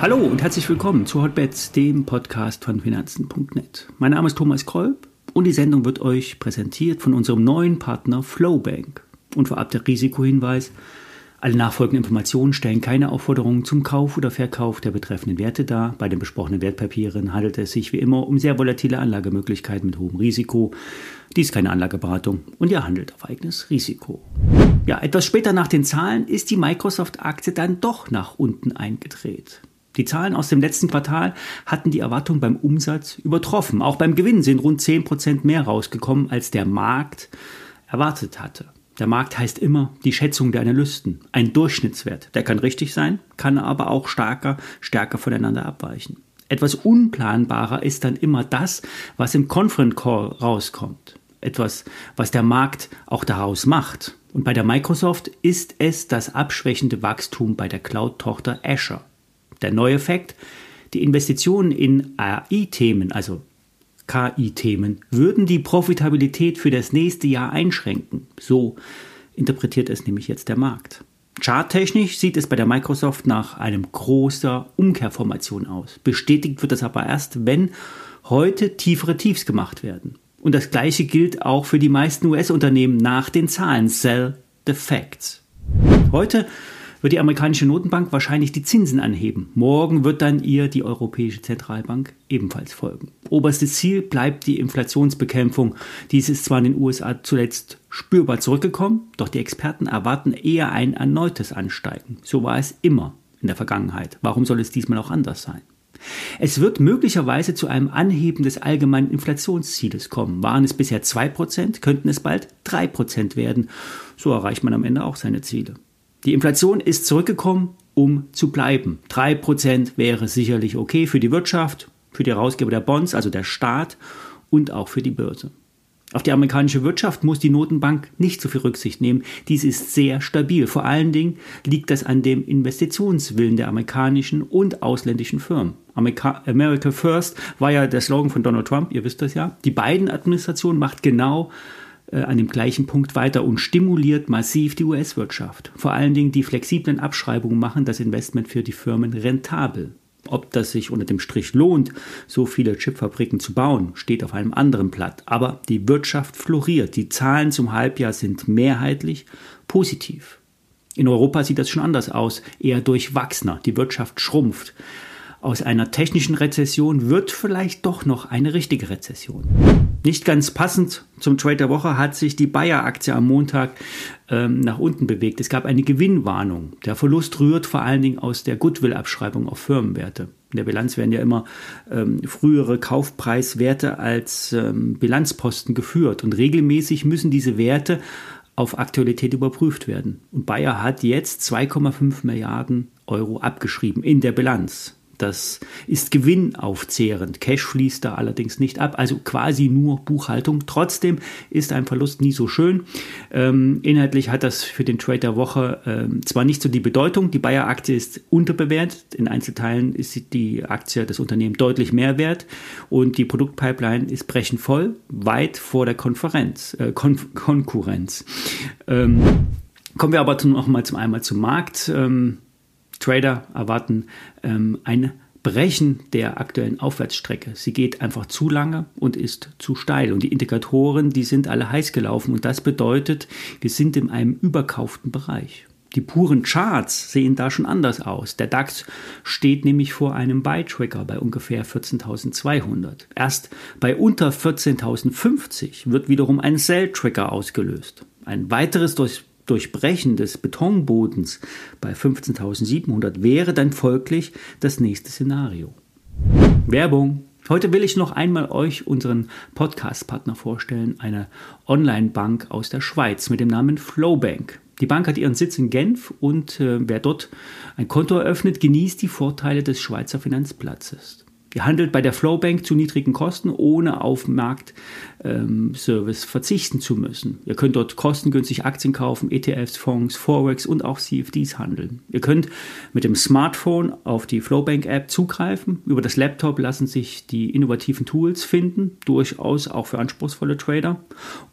Hallo und herzlich willkommen zu Hotbets, dem Podcast von Finanzen.net. Mein Name ist Thomas Kolb und die Sendung wird euch präsentiert von unserem neuen Partner Flowbank. Und vorab der Risikohinweis, alle nachfolgenden Informationen stellen keine Aufforderungen zum Kauf oder Verkauf der betreffenden Werte dar. Bei den besprochenen Wertpapieren handelt es sich wie immer um sehr volatile Anlagemöglichkeiten mit hohem Risiko. Dies ist keine Anlageberatung und ihr handelt auf eigenes Risiko. Ja, etwas später nach den Zahlen ist die Microsoft-Aktie dann doch nach unten eingedreht. Die Zahlen aus dem letzten Quartal hatten die Erwartung beim Umsatz übertroffen. Auch beim Gewinn sind rund 10% mehr rausgekommen, als der Markt erwartet hatte. Der Markt heißt immer die Schätzung der Analysten, ein Durchschnittswert. Der kann richtig sein, kann aber auch stärker, stärker voneinander abweichen. Etwas unplanbarer ist dann immer das, was im Conference Call rauskommt. Etwas, was der Markt auch daraus macht. Und bei der Microsoft ist es das abschwächende Wachstum bei der Cloud-Tochter Azure. Der neue Effekt, die Investitionen in AI-Themen, also KI-Themen, würden die Profitabilität für das nächste Jahr einschränken. So interpretiert es nämlich jetzt der Markt. Charttechnisch sieht es bei der Microsoft nach einem großer Umkehrformation aus. Bestätigt wird das aber erst, wenn heute tiefere Tiefs gemacht werden. Und das gleiche gilt auch für die meisten US-Unternehmen nach den Zahlen. Sell the facts. Heute wird die amerikanische Notenbank wahrscheinlich die Zinsen anheben. Morgen wird dann ihr die Europäische Zentralbank ebenfalls folgen. Oberstes Ziel bleibt die Inflationsbekämpfung. Dies ist zwar in den USA zuletzt spürbar zurückgekommen, doch die Experten erwarten eher ein erneutes Ansteigen. So war es immer in der Vergangenheit. Warum soll es diesmal auch anders sein? Es wird möglicherweise zu einem Anheben des allgemeinen Inflationszieles kommen. Waren es bisher 2%, könnten es bald 3% werden. So erreicht man am Ende auch seine Ziele. Die Inflation ist zurückgekommen, um zu bleiben. 3% wäre sicherlich okay für die Wirtschaft, für die Herausgeber der Bonds, also der Staat und auch für die Börse. Auf die amerikanische Wirtschaft muss die Notenbank nicht so viel Rücksicht nehmen. Dies ist sehr stabil. Vor allen Dingen liegt das an dem Investitionswillen der amerikanischen und ausländischen Firmen. America, America First war ja der Slogan von Donald Trump, ihr wisst das ja. Die beiden Administrationen macht genau äh, an dem gleichen Punkt weiter und stimuliert massiv die US-Wirtschaft. Vor allen Dingen die flexiblen Abschreibungen machen das Investment für die Firmen rentabel. Ob das sich unter dem Strich lohnt, so viele Chipfabriken zu bauen, steht auf einem anderen Blatt. Aber die Wirtschaft floriert. Die Zahlen zum Halbjahr sind mehrheitlich positiv. In Europa sieht das schon anders aus, eher durchwachsener. Die Wirtschaft schrumpft. Aus einer technischen Rezession wird vielleicht doch noch eine richtige Rezession. Nicht ganz passend zum Trade der Woche hat sich die Bayer-Aktie am Montag ähm, nach unten bewegt. Es gab eine Gewinnwarnung. Der Verlust rührt vor allen Dingen aus der Goodwill-Abschreibung auf Firmenwerte. In der Bilanz werden ja immer ähm, frühere Kaufpreiswerte als ähm, Bilanzposten geführt und regelmäßig müssen diese Werte auf Aktualität überprüft werden. Und Bayer hat jetzt 2,5 Milliarden Euro abgeschrieben in der Bilanz. Das ist gewinnaufzehrend. Cash fließt da allerdings nicht ab, also quasi nur Buchhaltung. Trotzdem ist ein Verlust nie so schön. Ähm, inhaltlich hat das für den Trade der Woche ähm, zwar nicht so die Bedeutung, die Bayer-Aktie ist unterbewertet. In Einzelteilen ist die Aktie des Unternehmens deutlich mehr wert und die Produktpipeline ist brechend voll, weit vor der Konferenz, äh, Kon Konkurrenz. Ähm, kommen wir aber noch mal zum einmal zum Markt. Ähm, Trader erwarten ähm, ein Brechen der aktuellen Aufwärtsstrecke. Sie geht einfach zu lange und ist zu steil. Und die Indikatoren, die sind alle heiß gelaufen. Und das bedeutet, wir sind in einem überkauften Bereich. Die puren Charts sehen da schon anders aus. Der DAX steht nämlich vor einem Buy-Trigger bei ungefähr 14.200. Erst bei unter 14.050 wird wiederum ein Sell-Trigger ausgelöst. Ein weiteres durch Durchbrechen des Betonbodens bei 15.700 wäre dann folglich das nächste Szenario. Werbung. Heute will ich noch einmal euch unseren Podcast-Partner vorstellen, eine Online-Bank aus der Schweiz mit dem Namen Flowbank. Die Bank hat ihren Sitz in Genf und äh, wer dort ein Konto eröffnet, genießt die Vorteile des Schweizer Finanzplatzes. Ihr handelt bei der Flowbank zu niedrigen Kosten, ohne auf Marktservice ähm, verzichten zu müssen. Ihr könnt dort kostengünstig Aktien kaufen, ETFs, Fonds, Forex und auch CFDs handeln. Ihr könnt mit dem Smartphone auf die Flowbank-App zugreifen. Über das Laptop lassen sich die innovativen Tools finden, durchaus auch für anspruchsvolle Trader.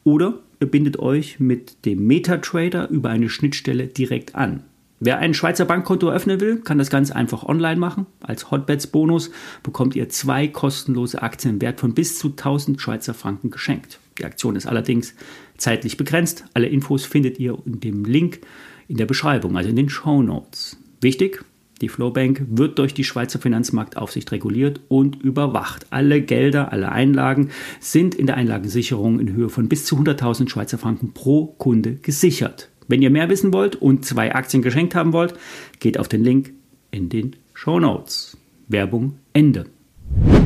Oder ihr bindet euch mit dem MetaTrader über eine Schnittstelle direkt an. Wer ein Schweizer Bankkonto eröffnen will, kann das ganz einfach online machen. Als Hotbets-Bonus bekommt ihr zwei kostenlose Aktien im Wert von bis zu 1000 Schweizer Franken geschenkt. Die Aktion ist allerdings zeitlich begrenzt. Alle Infos findet ihr in dem Link in der Beschreibung, also in den Show Notes. Wichtig, die Flowbank wird durch die Schweizer Finanzmarktaufsicht reguliert und überwacht. Alle Gelder, alle Einlagen sind in der Einlagensicherung in Höhe von bis zu 100.000 Schweizer Franken pro Kunde gesichert. Wenn ihr mehr wissen wollt und zwei Aktien geschenkt haben wollt, geht auf den Link in den Show Notes. Werbung Ende.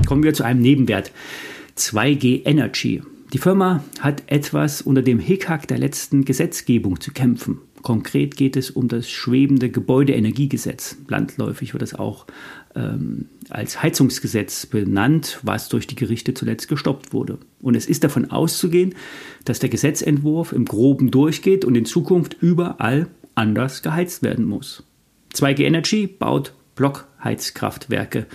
Kommen wir zu einem Nebenwert. 2G Energy. Die Firma hat etwas unter dem Hickhack der letzten Gesetzgebung zu kämpfen. Konkret geht es um das schwebende Gebäudeenergiegesetz. Landläufig wird es auch ähm, als Heizungsgesetz benannt, was durch die Gerichte zuletzt gestoppt wurde. Und es ist davon auszugehen, dass der Gesetzentwurf im groben durchgeht und in Zukunft überall anders geheizt werden muss. 2G Energy baut Blockheizkraftwerke,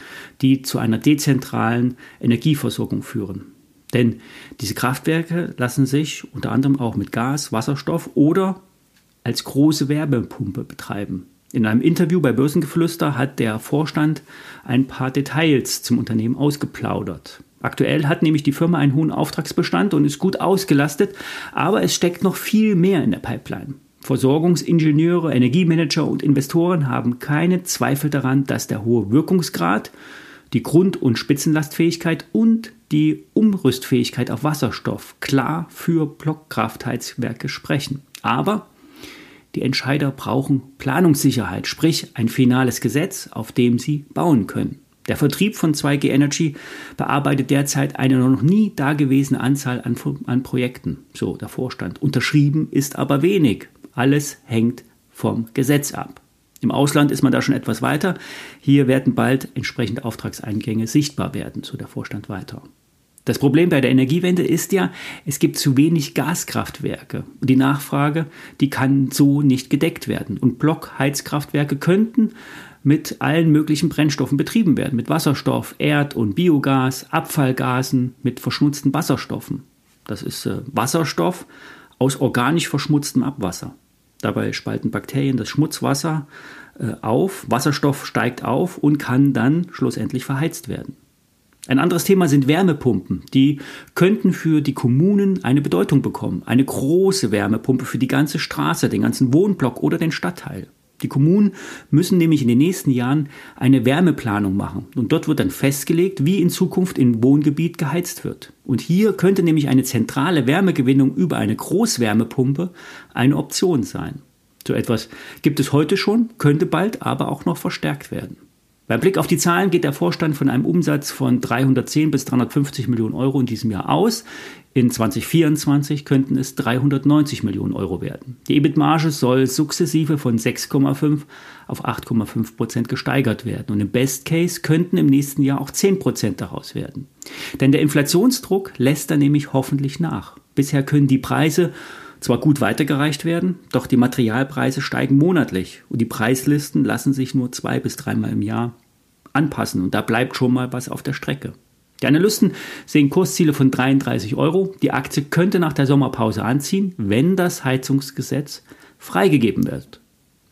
die zu einer dezentralen Energieversorgung führen. Denn diese Kraftwerke lassen sich unter anderem auch mit Gas, Wasserstoff oder als große Wärmepumpe betreiben. In einem Interview bei Börsengeflüster hat der Vorstand ein paar Details zum Unternehmen ausgeplaudert. Aktuell hat nämlich die Firma einen hohen Auftragsbestand und ist gut ausgelastet, aber es steckt noch viel mehr in der Pipeline. Versorgungsingenieure, Energiemanager und Investoren haben keine Zweifel daran, dass der hohe Wirkungsgrad, die Grund- und Spitzenlastfähigkeit und die Umrüstfähigkeit auf Wasserstoff klar für Blockkraftheizwerke sprechen. Aber die Entscheider brauchen Planungssicherheit, sprich ein finales Gesetz, auf dem sie bauen können. Der Vertrieb von 2G Energy bearbeitet derzeit eine noch nie dagewesene Anzahl an, an Projekten, so der Vorstand. Unterschrieben ist aber wenig. Alles hängt vom Gesetz ab. Im Ausland ist man da schon etwas weiter. Hier werden bald entsprechende Auftragseingänge sichtbar werden, so der Vorstand weiter. Das Problem bei der Energiewende ist ja, es gibt zu wenig Gaskraftwerke und die Nachfrage, die kann so nicht gedeckt werden. Und Blockheizkraftwerke könnten mit allen möglichen Brennstoffen betrieben werden, mit Wasserstoff, Erd- und Biogas, Abfallgasen, mit verschmutzten Wasserstoffen. Das ist äh, Wasserstoff aus organisch verschmutztem Abwasser. Dabei spalten Bakterien das Schmutzwasser äh, auf, Wasserstoff steigt auf und kann dann schlussendlich verheizt werden. Ein anderes Thema sind Wärmepumpen. Die könnten für die Kommunen eine Bedeutung bekommen. Eine große Wärmepumpe für die ganze Straße, den ganzen Wohnblock oder den Stadtteil. Die Kommunen müssen nämlich in den nächsten Jahren eine Wärmeplanung machen. Und dort wird dann festgelegt, wie in Zukunft im Wohngebiet geheizt wird. Und hier könnte nämlich eine zentrale Wärmegewinnung über eine Großwärmepumpe eine Option sein. So etwas gibt es heute schon, könnte bald aber auch noch verstärkt werden. Bei Blick auf die Zahlen geht der Vorstand von einem Umsatz von 310 bis 350 Millionen Euro in diesem Jahr aus. In 2024 könnten es 390 Millionen Euro werden. Die EBIT-Marge soll sukzessive von 6,5 auf 8,5 Prozent gesteigert werden. Und im Best Case könnten im nächsten Jahr auch 10 Prozent daraus werden. Denn der Inflationsdruck lässt da nämlich hoffentlich nach. Bisher können die Preise zwar gut weitergereicht werden, doch die Materialpreise steigen monatlich und die Preislisten lassen sich nur zwei bis dreimal im Jahr anpassen und da bleibt schon mal was auf der Strecke. Die Analysten sehen Kursziele von 33 Euro. Die Aktie könnte nach der Sommerpause anziehen, wenn das Heizungsgesetz freigegeben wird.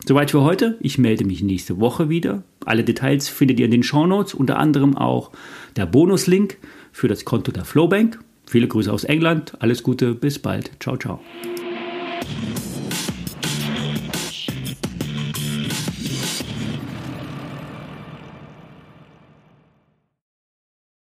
Soweit für heute. Ich melde mich nächste Woche wieder. Alle Details findet ihr in den Shownotes, unter anderem auch der Bonuslink für das Konto der Flowbank. Viele Grüße aus England. Alles Gute, bis bald. Ciao, ciao.